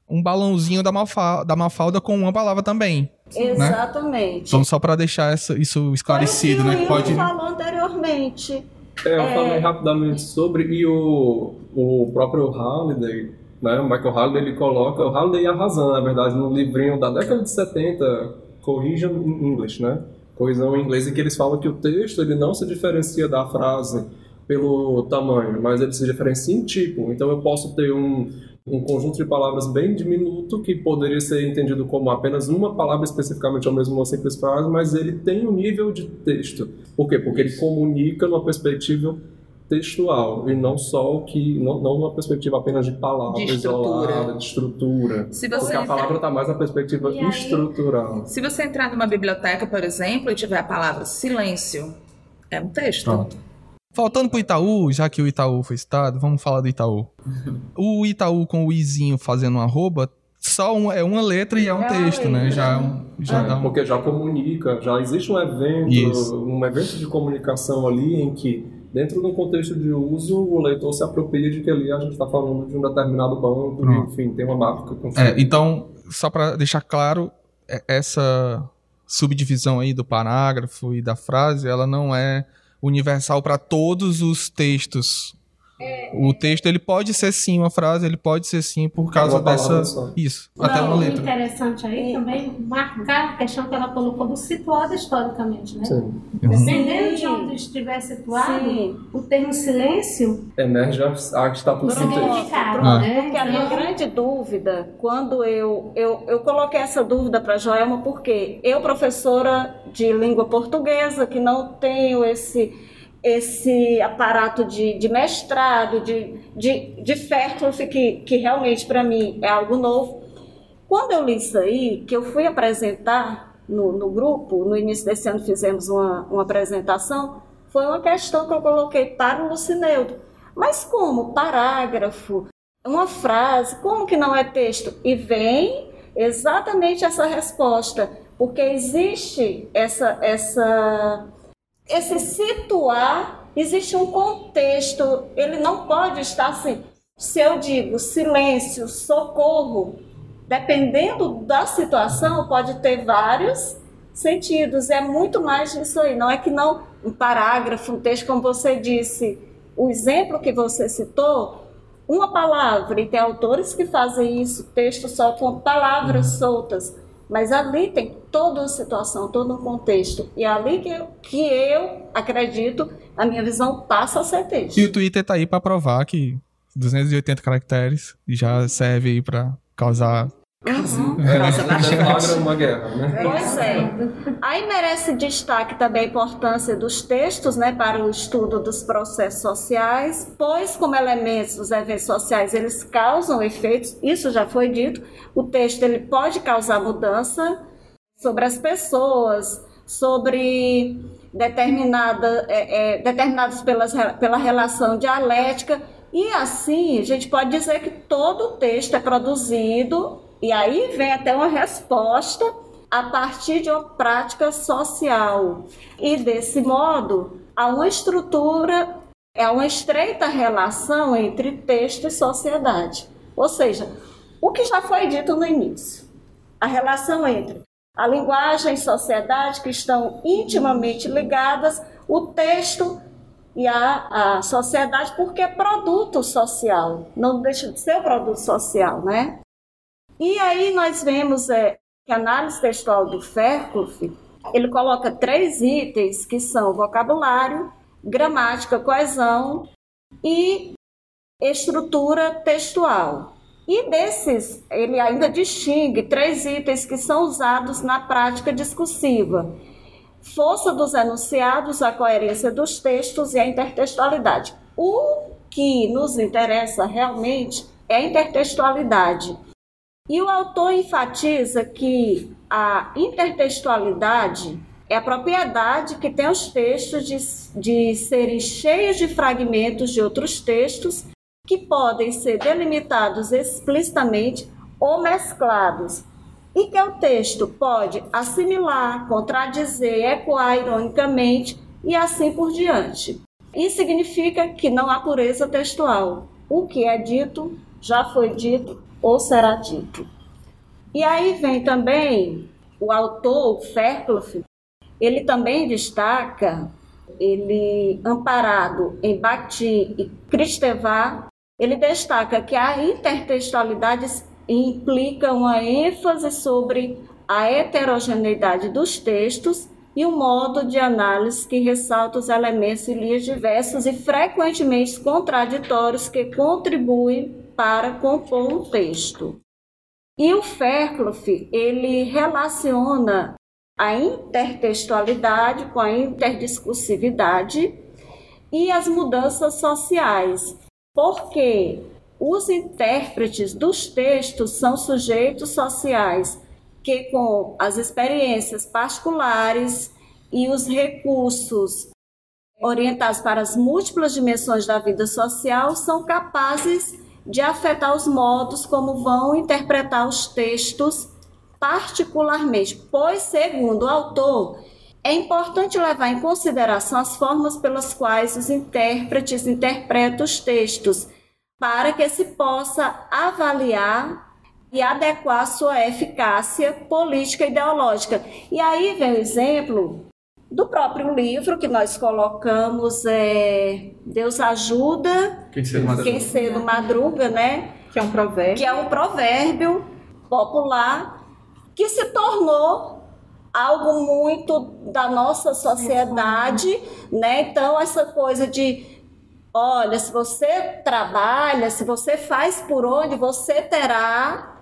S1: um balãozinho da, Mafalda, da Mafalda com uma palavra também.
S4: Exatamente.
S1: Então, só para deixar essa, isso esclarecido,
S4: Foi o
S1: né?
S4: que
S1: Que
S4: o
S1: pode.
S4: Will falou anteriormente.
S3: É, eu é... falei rapidamente sobre, e o, o próprio Halliday, né, o Michael Halliday, ele coloca, o Halliday a razão, na verdade, no livrinho da década de 70, Corrision in English, né, coisão em inglês, em que eles falam que o texto ele não se diferencia da frase pelo tamanho, mas ele se diferencia em tipo. Então eu posso ter um, um conjunto de palavras bem diminuto que poderia ser entendido como apenas uma palavra especificamente ou mesmo uma simples frase, mas ele tem um nível de texto. Por quê? Porque ele comunica numa perspectiva textual e não só o que não, não numa perspectiva apenas de palavra de isolada, de estrutura. Se você porque a palavra está mais na perspectiva aí, estrutural.
S2: Se você entrar numa biblioteca, por exemplo, e tiver a palavra silêncio, é um texto. Pronto.
S1: Faltando pro Itaú, já que o Itaú foi citado, vamos falar doItaú. o Itaú com o izinho fazendo uma arroba, só um, é uma letra e é um é texto, né? Já, é
S3: já é, dá um... Porque já comunica, já existe um evento, Isso. um evento de comunicação ali em que, dentro de um contexto de uso, o leitor se apropria de que ali a gente está falando de um determinado banco, enfim, tem uma marca.
S1: É, então, só para deixar claro, é, essa subdivisão aí do parágrafo e da frase, ela não é universal para todos os textos. É, o texto ele pode ser sim uma frase, ele pode ser sim por causa dessa isso,
S5: Não, até uma letra. interessante aí também marcar a questão que ela colocou do situado historicamente, né? Sim. Dependendo de onde estiver situado, sim. o termo silêncio
S3: emerge a está por
S4: significado, ah. né? Porque a minha grande dúvida, quando eu eu, eu coloquei essa dúvida para Joelma, porque eu professora de língua portuguesa que não tenho esse esse aparato de, de mestrado, de, de, de Fairclough, que, que realmente para mim é algo novo. Quando eu li isso aí, que eu fui apresentar no, no grupo, no início desse ano fizemos uma, uma apresentação, foi uma questão que eu coloquei para o Lucineudo. Mas como? Parágrafo, uma frase, como que não é texto? E vem exatamente essa resposta, porque existe essa, essa esse situar, existe um contexto, ele não pode estar assim. Se eu digo silêncio, socorro, dependendo da situação, pode ter vários sentidos. É muito mais disso aí. Não é que não um parágrafo, um texto, como você disse, o exemplo que você citou, uma palavra, e tem autores que fazem isso, texto só com palavras soltas. Mas ali tem toda uma situação, todo um contexto. E é ali que eu, que eu acredito, a minha visão passa a ser texto.
S1: E o Twitter tá aí para provar que 280 caracteres já serve aí para causar
S4: Uhum. É, uma guerra, né? Pois é. Aí merece destaque também a importância dos textos né, para o estudo dos processos sociais, pois como elementos dos eventos sociais eles causam efeitos, isso já foi dito, o texto ele pode causar mudança sobre as pessoas, sobre determinada, é, é, determinados pelas, pela relação dialética, e assim a gente pode dizer que todo o texto é produzido e aí vem até uma resposta a partir de uma prática social. E desse modo, há uma estrutura, é uma estreita relação entre texto e sociedade. Ou seja, o que já foi dito no início, a relação entre a linguagem e sociedade que estão intimamente ligadas, o texto e a, a sociedade, porque é produto social, não deixa de ser produto social, né? E aí nós vemos é, que a análise textual do Fairclough, ele coloca três itens que são vocabulário, gramática, coesão e estrutura textual. E desses, ele ainda distingue três itens que são usados na prática discursiva: força dos enunciados, a coerência dos textos e a intertextualidade. O que nos interessa realmente é a intertextualidade. E o autor enfatiza que a intertextualidade é a propriedade que tem os textos de, de serem cheios de fragmentos de outros textos que podem ser delimitados explicitamente ou mesclados, e que o texto pode assimilar, contradizer, ecoar ironicamente e assim por diante. Isso significa que não há pureza textual. O que é dito já foi dito ou será dito. E aí vem também o autor, Fairclough, ele também destaca ele amparado em Bhakti e Kristeva, ele destaca que a intertextualidade implica uma ênfase sobre a heterogeneidade dos textos e o modo de análise que ressalta os elementos e linhas diversos e frequentemente contraditórios que contribuem para compor um texto. E o Fairclough, ele relaciona a intertextualidade com a interdiscursividade e as mudanças sociais, porque os intérpretes dos textos são sujeitos sociais que, com as experiências particulares e os recursos orientados para as múltiplas dimensões da vida social, são capazes de afetar os modos como vão interpretar os textos particularmente, pois, segundo o autor, é importante levar em consideração as formas pelas quais os intérpretes interpretam os textos, para que se possa avaliar e adequar sua eficácia política e ideológica. E aí vem o exemplo do próprio livro que nós colocamos, é Deus ajuda
S1: quem cedo madruga,
S4: quem cedo madruga né?
S2: Que é um provérbio.
S4: Que é um provérbio popular que se tornou algo muito da nossa sociedade, né? Então essa coisa de olha, se você trabalha, se você faz por onde, você terá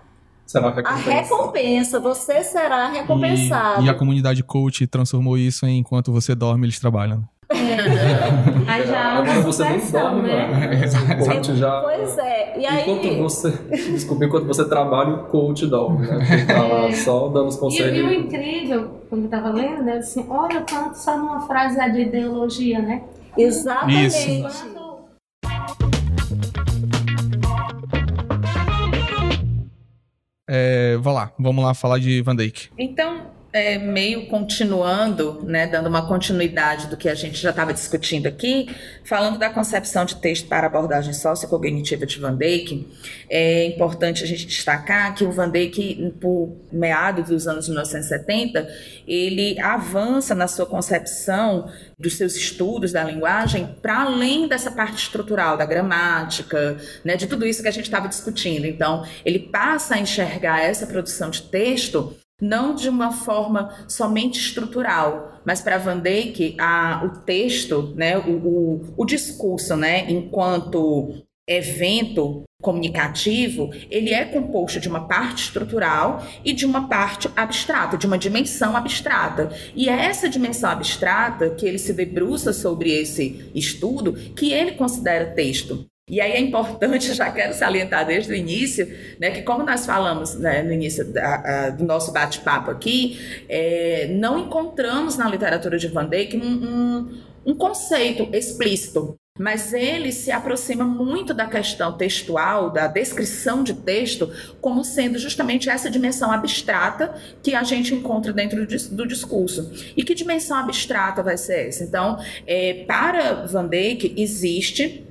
S3: será recompensa.
S4: a recompensa, você será recompensado.
S1: E, e, a comunidade coach transformou isso em enquanto você dorme, eles trabalham.
S5: É. Aí já
S3: Agora você nem dorme, né? O coach já.
S4: Pois é. E aí...
S3: Enquanto você. Desculpa, enquanto você trabalha, o coach dorme, né? Porque tá lá só dando os conselhos.
S5: E, o incrível, quando eu tava lendo, né? Assim, olha quanto só numa frase de ideologia, né?
S4: Exatamente.
S1: Isso. É, vá lá, vamos lá falar de Van Dijk.
S2: Então, é, meio continuando, né, dando uma continuidade do que a gente já estava discutindo aqui, falando da concepção de texto para abordagem sociocognitiva de Van Dijk, é importante a gente destacar que o Van Dijk, por meados dos anos 1970, ele avança na sua concepção dos seus estudos da linguagem para além dessa parte estrutural da gramática, né, de tudo isso que a gente estava discutindo. Então, ele passa a enxergar essa produção de texto não de uma forma somente estrutural, mas para Van Dijk, a, o texto, né, o, o, o discurso, né, enquanto evento comunicativo, ele é composto de uma parte estrutural e de uma parte abstrata, de uma dimensão abstrata. E é essa dimensão abstrata que ele se debruça sobre esse estudo que ele considera texto. E aí é importante, já quero salientar desde o início, né, que como nós falamos né, no início da, a, do nosso bate-papo aqui, é, não encontramos na literatura de Van Dijk um, um, um conceito explícito mas ele se aproxima muito da questão textual, da descrição de texto, como sendo justamente essa dimensão abstrata que a gente encontra dentro do, discurso. E que dimensão abstrata vai ser essa? Então, é, para Van Dijk, existe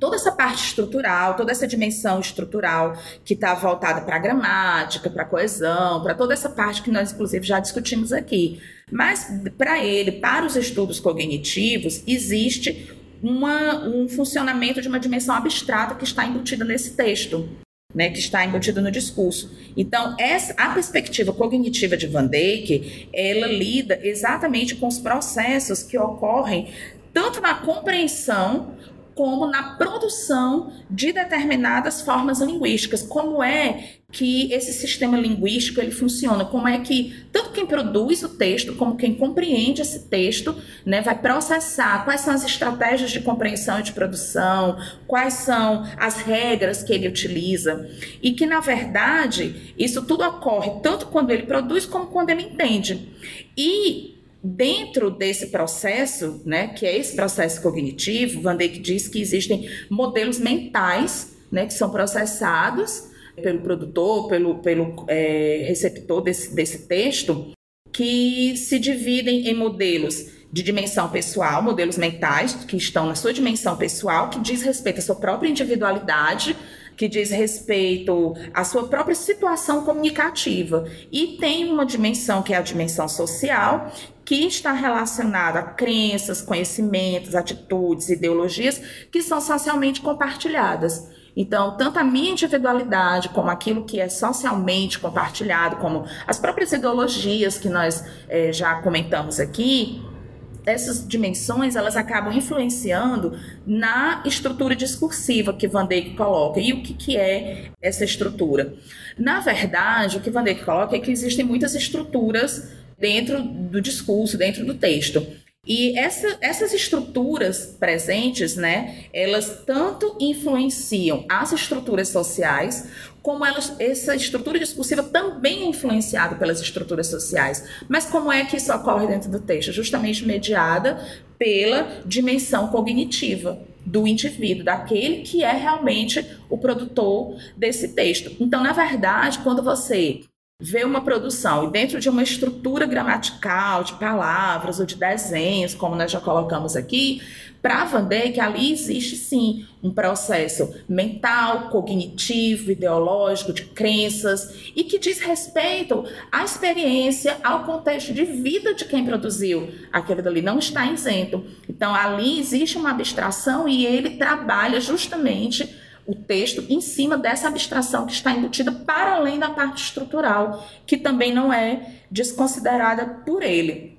S2: toda essa parte estrutural, toda essa dimensão estrutural que está voltada para a gramática, para a coesão, para toda essa parte que nós, inclusive, já discutimos aqui. Mas, para ele, para os estudos cognitivos, existe uma, um funcionamento de uma dimensão abstrata que está embutida nesse texto. Né, que está embutido no discurso. Então, essa, a perspectiva cognitiva de Van Dijk, ela lida exatamente com os processos que ocorrem tanto na compreensão como na produção de determinadas formas linguísticas. Como é que esse sistema linguístico ele funciona? Como é que tanto quem produz o texto como quem compreende esse texto, né, vai processar quais são as estratégias de compreensão e de produção, quais são as regras que ele utiliza e que na verdade isso tudo ocorre tanto quando ele produz como quando ele entende. E Dentro desse processo, né, que é esse processo cognitivo, Van Dijk diz que existem modelos mentais né, que são processados pelo produtor, pelo, pelo é, receptor desse, desse texto, que se dividem em modelos de dimensão pessoal, modelos mentais que estão na sua dimensão pessoal, que diz respeito à sua própria individualidade, que diz respeito à sua própria situação comunicativa. E tem uma dimensão que é a dimensão social, que está relacionado a crenças, conhecimentos, atitudes, ideologias que são socialmente compartilhadas. Então, tanto a minha individualidade, como aquilo que é socialmente compartilhado, como as próprias ideologias que nós é, já comentamos aqui, essas dimensões elas acabam influenciando na estrutura discursiva que Van Dijk coloca. E o que, que é essa estrutura? Na verdade, o que Van Dijk coloca é que existem muitas estruturas dentro do discurso, dentro do texto. E essa, essas estruturas presentes, né, elas tanto influenciam as estruturas sociais, como elas, essa estrutura discursiva também é influenciada pelas estruturas sociais. Mas como é que isso ocorre dentro do texto? Justamente mediada pela dimensão cognitiva do indivíduo, daquele que é realmente o produtor desse texto. Então, na verdade, quando você ver uma produção e dentro de uma estrutura gramatical, de palavras ou de desenhos, como nós já colocamos aqui, para Van Dijk ali existe sim um processo mental, cognitivo, ideológico, de crenças e que diz respeito à experiência, ao contexto de vida de quem produziu aquele dali, não está isento. Então ali existe uma abstração e ele trabalha justamente o texto em cima dessa abstração que está embutida para além da parte estrutural, que também não é desconsiderada por ele.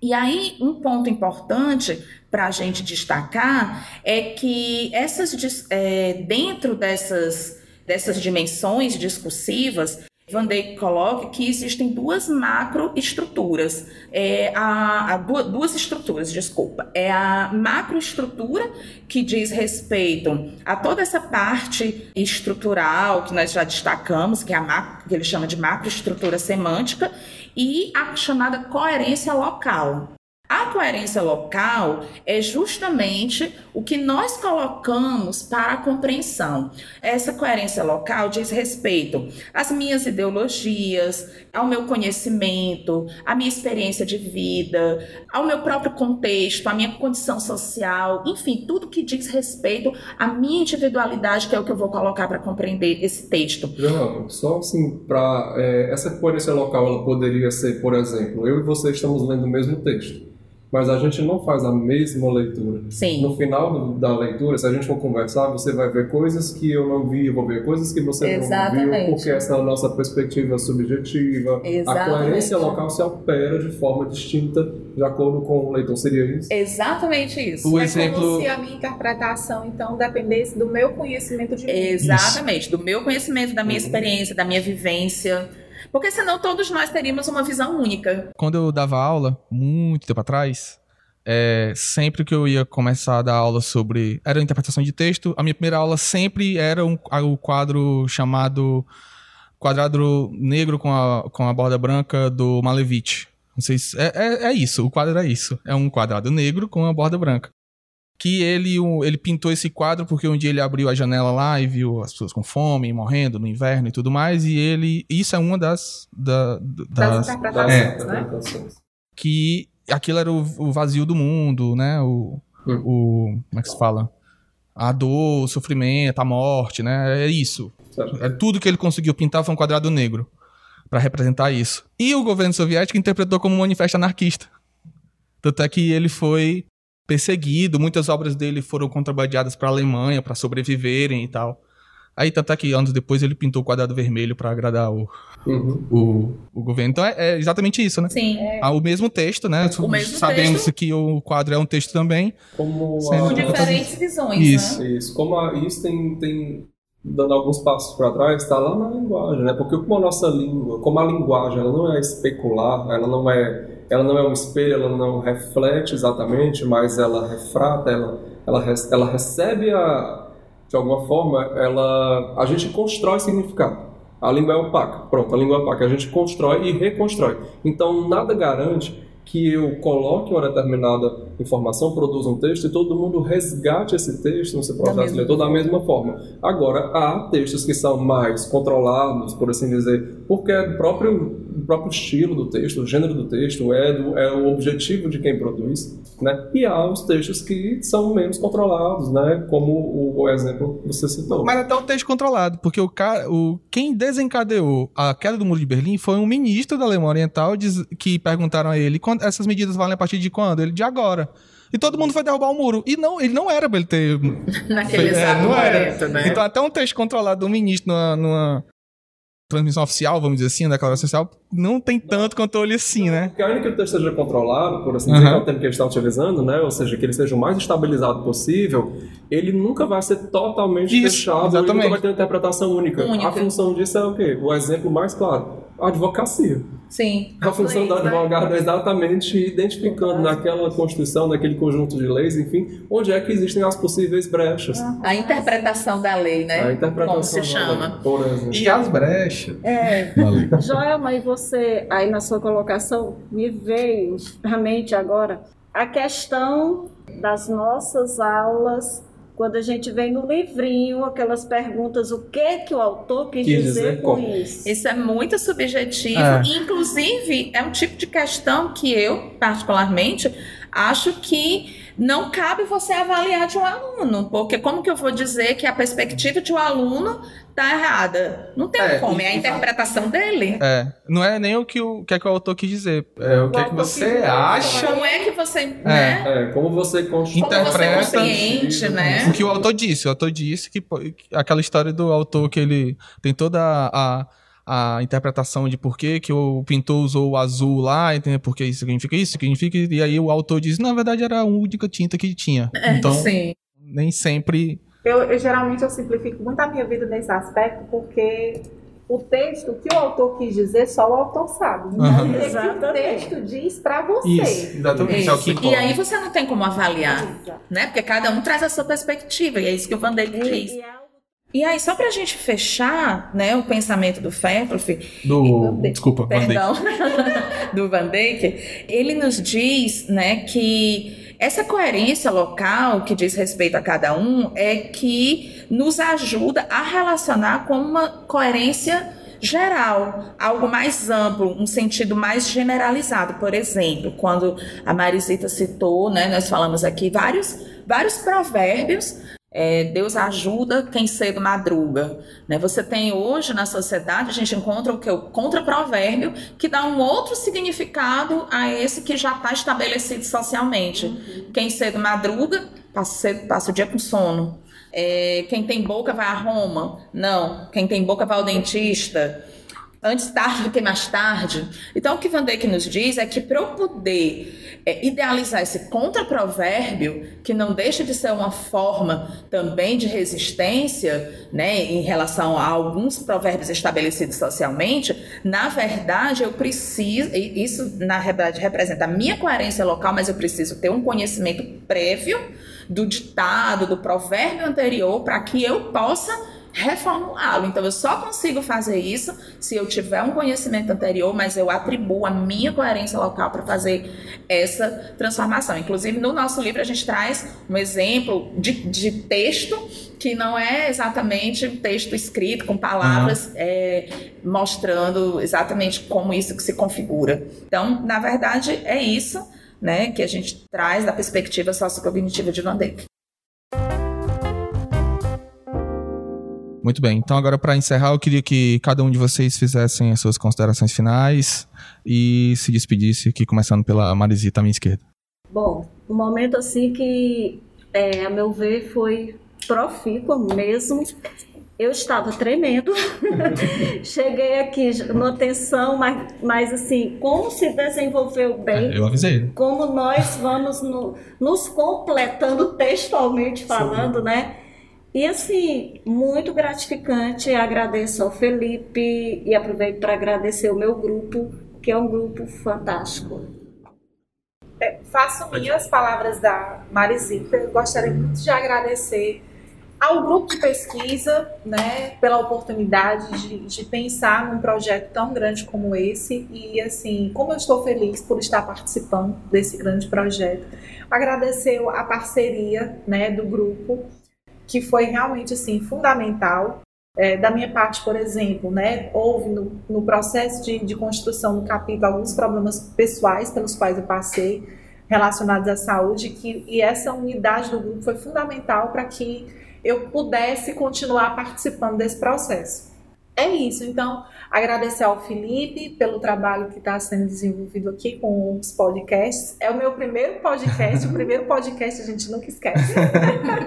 S2: E aí, um ponto importante para a gente destacar é que essas, é, dentro dessas, dessas dimensões discursivas, Van Dijk coloca que existem duas macroestruturas, é a, a, duas estruturas, desculpa. É a macroestrutura que diz respeito a toda essa parte estrutural que nós já destacamos, que é a macro, que ele chama de macroestrutura semântica, e a chamada coerência local. A coerência local é justamente o que nós colocamos para a compreensão. Essa coerência local diz respeito às minhas ideologias, ao meu conhecimento, à minha experiência de vida, ao meu próprio contexto, à minha condição social, enfim, tudo que diz respeito à minha individualidade, que é o que eu vou colocar para compreender esse texto.
S3: Não, só assim, para é, essa coerência local, ela poderia ser, por exemplo, eu e você estamos lendo o mesmo texto mas a gente não faz a mesma leitura.
S2: Sim.
S3: No final do, da leitura, se a gente for conversar, você vai ver coisas que eu não vi, eu vou ver coisas que você Exatamente. não viu, porque essa é a nossa perspectiva subjetiva. Exatamente. A coerência local se opera de forma distinta de acordo com o leitor. Seria isso?
S2: Exatamente isso.
S6: O é exemplo... como se a minha interpretação, então, dependesse do meu conhecimento de mim.
S2: Exatamente. Isso. Do meu conhecimento, da minha uhum. experiência, da minha vivência. Porque senão todos nós teríamos uma visão única.
S1: Quando eu dava aula, muito tempo atrás, é, sempre que eu ia começar a dar aula sobre. Era interpretação de texto, a minha primeira aula sempre era um, o quadro chamado Quadrado Negro com a, com a borda branca do Malevich. Não sei se. É, é, é isso, o quadro era isso. É um quadrado negro com a borda branca que ele, ele pintou esse quadro porque um dia ele abriu a janela lá e viu as pessoas com fome, morrendo no inverno e tudo mais, e ele. Isso é uma das. Da, das, das interpretações, é, né? Que aquilo era o, o, vazio do mundo, né? O, hum. o. Como é que se fala? A dor, o sofrimento, a morte, né? É isso. É tudo que ele conseguiu pintar foi um quadrado negro para representar isso. E o governo soviético interpretou como um manifesto anarquista. Tanto é que ele foi perseguido, muitas obras dele foram contrabandeadas para a Alemanha para sobreviverem e tal. Aí, tanto é que anos depois ele pintou o quadrado vermelho para agradar o, uhum. o, o, governo. Então é, é, exatamente isso, né?
S2: Sim. É...
S1: Ah, o mesmo texto, né?
S2: O mesmo
S1: Sabemos
S2: texto.
S1: que o quadro é um texto também.
S2: Como Com diferentes visões,
S3: isso.
S2: né?
S3: Isso. Como a, isso tem, tem dando alguns passos para trás, está lá na linguagem, né? Porque como a nossa língua, como a linguagem, ela não é especular, ela não é ela não é um espelho, ela não reflete exatamente, mas ela refrata, ela, ela, ela recebe a, de alguma forma, ela, a gente constrói significado. A língua é opaca, pronto, a língua é opaca, a gente constrói e reconstrói. Então, nada garante que eu coloque uma determinada informação, produza um texto e todo mundo resgate esse texto no seu processo leitor da mesma forma. Agora, há textos que são mais controlados, por assim dizer, porque é o próprio, o próprio estilo do texto, o gênero do texto, é, do, é o objetivo de quem produz, né? E há os textos que são menos controlados, né? Como o, o exemplo que você citou.
S1: Mas até o texto controlado, porque o cara, o, quem desencadeou a queda do muro de Berlim foi um ministro da Alemanha Oriental diz, que perguntaram a ele quando, essas medidas valem a partir de quando? Ele, de agora. E todo mundo foi derrubar o muro. E não, ele não era pra ele ter.
S2: Naquele
S1: feito-
S2: exato
S1: não era.
S2: momento, né?
S1: Então, até um texto controlado do ministro numa, numa transmissão oficial, vamos dizer assim, na declaração oficial, não tem tanto controle assim, né?
S3: Porque ainda que o texto seja controlado, por assim dizer, que é o termo que ele está utilizando, né? ou seja, que ele seja o mais estabilizado possível, ele nunca vai ser totalmente
S1: Isso,
S3: fechado, ele
S1: exatamente.
S3: nunca vai ter uma interpretação única.
S2: Única.
S3: A função disso é o quê? O exemplo mais claro, a advocacia.
S2: Sim.
S3: A função do
S2: né?
S3: advogado é exatamente identificando naquela Constituição, naquele conjunto de leis, enfim, onde é que existem as possíveis brechas.
S2: A interpretação da lei, né?
S3: A interpretação
S2: Como se
S3: da lei,
S2: chama.
S3: por exemplo.
S1: E as brechas.
S4: É. Joelma, e você, aí na sua colocação, me veio à mente agora a questão das nossas aulas, quando a gente vem no livrinho, aquelas perguntas, o que que o autor quis,
S3: Quis
S4: dizer,
S3: dizer
S4: com
S3: como.
S4: isso?
S2: Isso é muito subjetivo.
S1: É.
S2: Inclusive, é um tipo de questão que eu, particularmente, acho que não cabe você avaliar de um aluno. Porque como que eu vou dizer que a perspectiva de um aluno está errada? Não tem
S3: É,
S2: como, é a interpretação dele.
S1: É, não é nem o que o, que, é que o autor quis dizer, é o que, é que você acha,
S2: Como é que você, né?
S3: É, como você constrói.
S2: Como você é
S1: Interpreta.
S2: consciente, né?
S1: o que o autor disse. O autor disse que, que aquela história do autor que ele tem toda a, a interpretação de por que, que o pintor usou o azul lá, entendeu? Porque isso significa isso, significa. E aí o autor diz, na verdade era a única tinta que tinha. Então,
S2: Sim.
S1: nem sempre.
S6: Eu, eu, geralmente eu simplifico muito a minha vida nesse aspecto, porque o texto, o que o autor quis dizer, só o autor sabe. Não é o que o texto diz para você.
S1: Isso, exatamente. É o que
S2: Isso. E aí você não tem como avaliar, né? Porque cada um traz a sua perspectiva, e é isso que o Van Dijk diz.
S4: E, e é
S2: E aí, só pra gente fechar, né, o pensamento do Fairclough,
S1: Do. Desculpa, Van Dijk.
S2: perdão, do Van Dijk, ele nos diz, né, que essa coerência local que diz respeito a cada um é que nos ajuda a relacionar com uma coerência geral, algo mais amplo, um sentido mais generalizado. Por exemplo, quando a Marisita citou, né, nós falamos aqui vários, vários provérbios é, Deus ajuda quem cedo madruga. Né? Você tem hoje na sociedade, a gente encontra o que? O contra-provérbio, que dá um outro significado a esse que já está estabelecido socialmente. Quem cedo madruga, passa, cedo- passa o dia com sono. É, quem tem boca vai a Roma. Não. Quem tem boca vai ao dentista. Antes tarde do que mais tarde. Então, o que Van Dijk nos diz é que para eu poder é, idealizar esse contra-provérbio, que não deixa de ser uma forma também de resistência, né, em relação a alguns provérbios estabelecidos socialmente, na verdade, eu preciso, isso na verdade representa a minha coerência local, mas eu preciso ter um conhecimento prévio do ditado, do provérbio anterior, para que eu possa reformulá-lo. Então eu só consigo fazer isso se eu tiver um conhecimento anterior, mas eu atribuo a minha coerência local para fazer essa transformação. Inclusive no nosso livro a gente traz um exemplo de, de texto que não é exatamente um texto escrito com palavras é, mostrando exatamente como isso que se configura. Então, na verdade, é isso né, que a gente traz da perspectiva sociocognitiva de Van Dijk.
S1: Muito bem. Então, agora, para encerrar, eu queria que cada um de vocês fizessem as suas considerações finais e se despedisse aqui, começando pela Marisita à minha esquerda.
S4: Bom, um momento assim que, é, a meu ver, foi profícuo mesmo. Eu estava tremendo. Cheguei aqui numa tensão, mas, mas assim, como se desenvolveu bem,
S1: É, eu avisei.
S4: como nós vamos no- nos completando textualmente falando, né? E assim, muito gratificante. Agradeço ao Felipe e aproveito para agradecer o meu grupo, que é um grupo fantástico.
S6: É, faço minhas palavras da Marisita. Eu gostaria muito de agradecer ao grupo de pesquisa, né, pela oportunidade de, de, pensar num projeto tão grande como esse e assim, como eu estou feliz por estar participando desse grande projeto. Agradecer a parceria, né, do grupo, que foi realmente assim fundamental. É, da minha parte, por exemplo, né, houve no, no processo de, de do capítulo alguns problemas pessoais pelos quais eu passei relacionados à saúde que, e essa unidade do grupo foi fundamental para que eu pudesse continuar participando desse processo. É isso, então, agradecer ao Felipe pelo trabalho que está sendo desenvolvido aqui com os podcasts. É o meu primeiro podcast, o primeiro podcast a gente nunca esquece.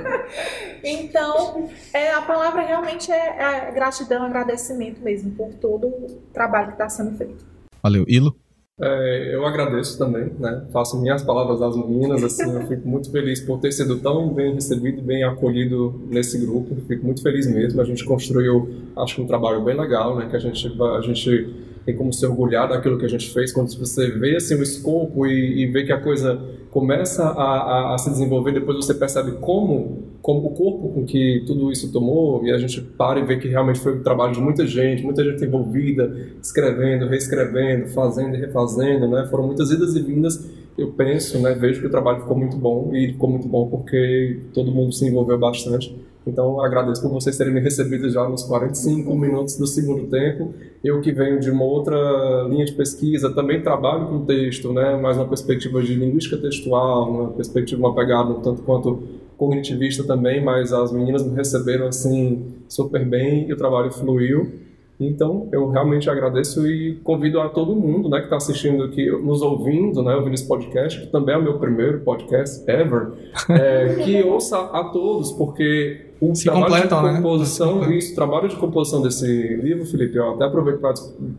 S6: então, é, a palavra realmente é, é gratidão, agradecimento mesmo por todo o trabalho que está sendo feito.
S1: Valeu. Ilo?
S3: É, eu agradeço também, né? Faço minhas palavras às meninas, assim, eu fico muito feliz por ter sido tão bem recebido e bem acolhido nesse grupo. Fico muito feliz mesmo. A gente construiu, acho que um trabalho bem legal, né? Que a gente, a gente tem como se orgulhar daquilo que a gente fez. Quando você vê assim o escopo e, e vê que a coisa começa a, a, a, se desenvolver, depois você percebe como, como o corpo com que tudo isso tomou e a gente para e vê que realmente foi um trabalho de muita gente, muita gente envolvida, escrevendo, reescrevendo, fazendo e refazendo, né? Foram muitas idas e vindas. Eu penso, né? Vejo que o trabalho ficou muito bom e ficou muito bom porque todo mundo se envolveu bastante. Então, agradeço por vocês terem me recebido já nos 45 minutos do segundo tempo. Eu que venho de uma outra linha de pesquisa, também trabalho com texto, né, mais uma perspectiva de linguística textual, uma perspectiva, uma pegada um tanto quanto cognitivista também, mas as meninas me receberam assim super bem e o trabalho fluiu. Então, eu realmente agradeço e convido a todo mundo né, que está assistindo aqui, nos ouvindo, né, ouvindo esse podcast, que também é o meu primeiro podcast ever, é, que ouça a todos, porque o
S1: Se
S3: trabalho
S1: completam,
S3: de
S1: né?
S3: composição, isso, o trabalho de composição desse livro, Felipe, eu até aproveito para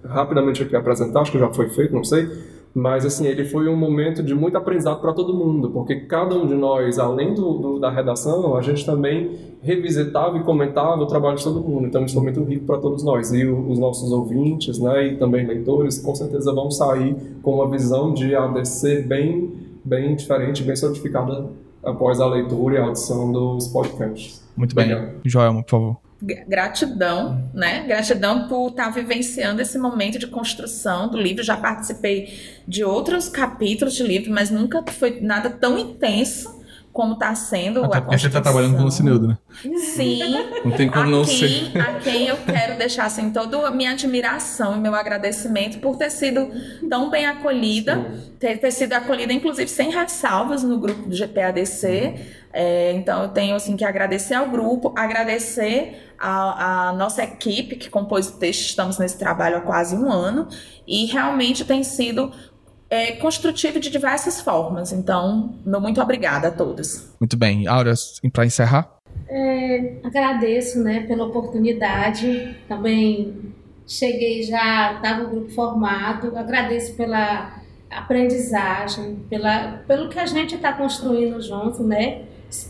S3: rapidamente aqui apresentar, acho que já foi feito, não sei, mas, assim, ele foi um momento de muito aprendizado para todo mundo, porque cada um de nós, além do, do, da redação, a gente também revisitava e comentava o trabalho de todo mundo. Então, isso foi muito rico para todos nós. E os nossos ouvintes, né, e também leitores, com certeza vão sair com uma visão de ADC bem, bem diferente, bem solidificada após a leitura e a audição dos podcasts.
S1: Muito bem. Joelma, por favor
S2: gratidão, né? Gratidão por estar vivenciando esse momento de construção do livro. Já participei de outros capítulos de livro, mas nunca foi nada tão intenso como está sendo
S1: Até a porque você está trabalhando com o Lucineudo, né?
S2: Sim.
S1: Não tem como
S2: a
S1: não
S2: quem,
S1: ser.
S2: A quem eu quero deixar assim, toda a minha admiração e meu agradecimento por ter sido tão bem acolhida, ter, ter, sido acolhida, inclusive, sem ressalvas no grupo do GPADC. É, então, eu tenho assim, que agradecer ao grupo, agradecer a, a, nossa equipe que compôs o texto, estamos nesse trabalho há quase um ano, e realmente tem sido é, construtivo de diversas formas. Então, meu muito obrigada a todos.
S1: Muito bem. Aura, para encerrar?
S5: É, agradeço né, pela oportunidade. Também cheguei já, estava o grupo formado. Agradeço pela aprendizagem, pela, pelo que a gente está construindo junto, né?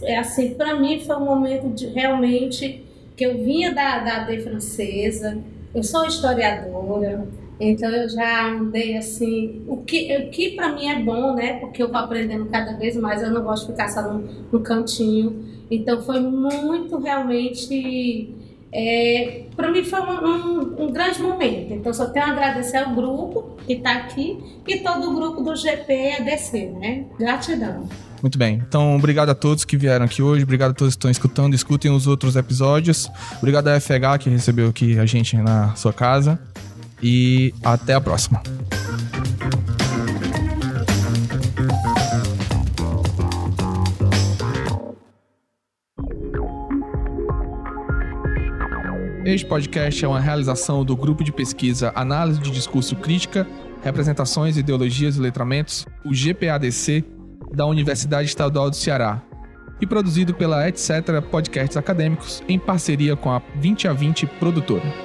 S5: É assim, para mim foi um momento de realmente que eu vinha da, da AD francesa, eu sou historiadora, então eu já andei assim, o que, o que para mim é bom, né? Porque eu vou aprendendo cada vez mais, eu não gosto de ficar só no, no cantinho. Então foi muito realmente. É, para mim foi um, um, um, grande momento. Então só tenho a agradecer ao grupo que está aqui e todo o grupo do GP ADC, né? Gratidão.
S1: Muito bem. Então, obrigado a todos que vieram aqui hoje. Obrigado a todos que estão escutando. Escutem os outros episódios. Obrigado à FH que recebeu aqui a gente na sua casa e até a próxima. Este podcast é uma realização do grupo de pesquisa Análise de Discurso Crítica, Representações, Ideologias e Letramentos, o GPADC, da Universidade Estadual do Ceará, e produzido pela Etc. Podcasts Acadêmicos em parceria com a 20 a 20 produtora.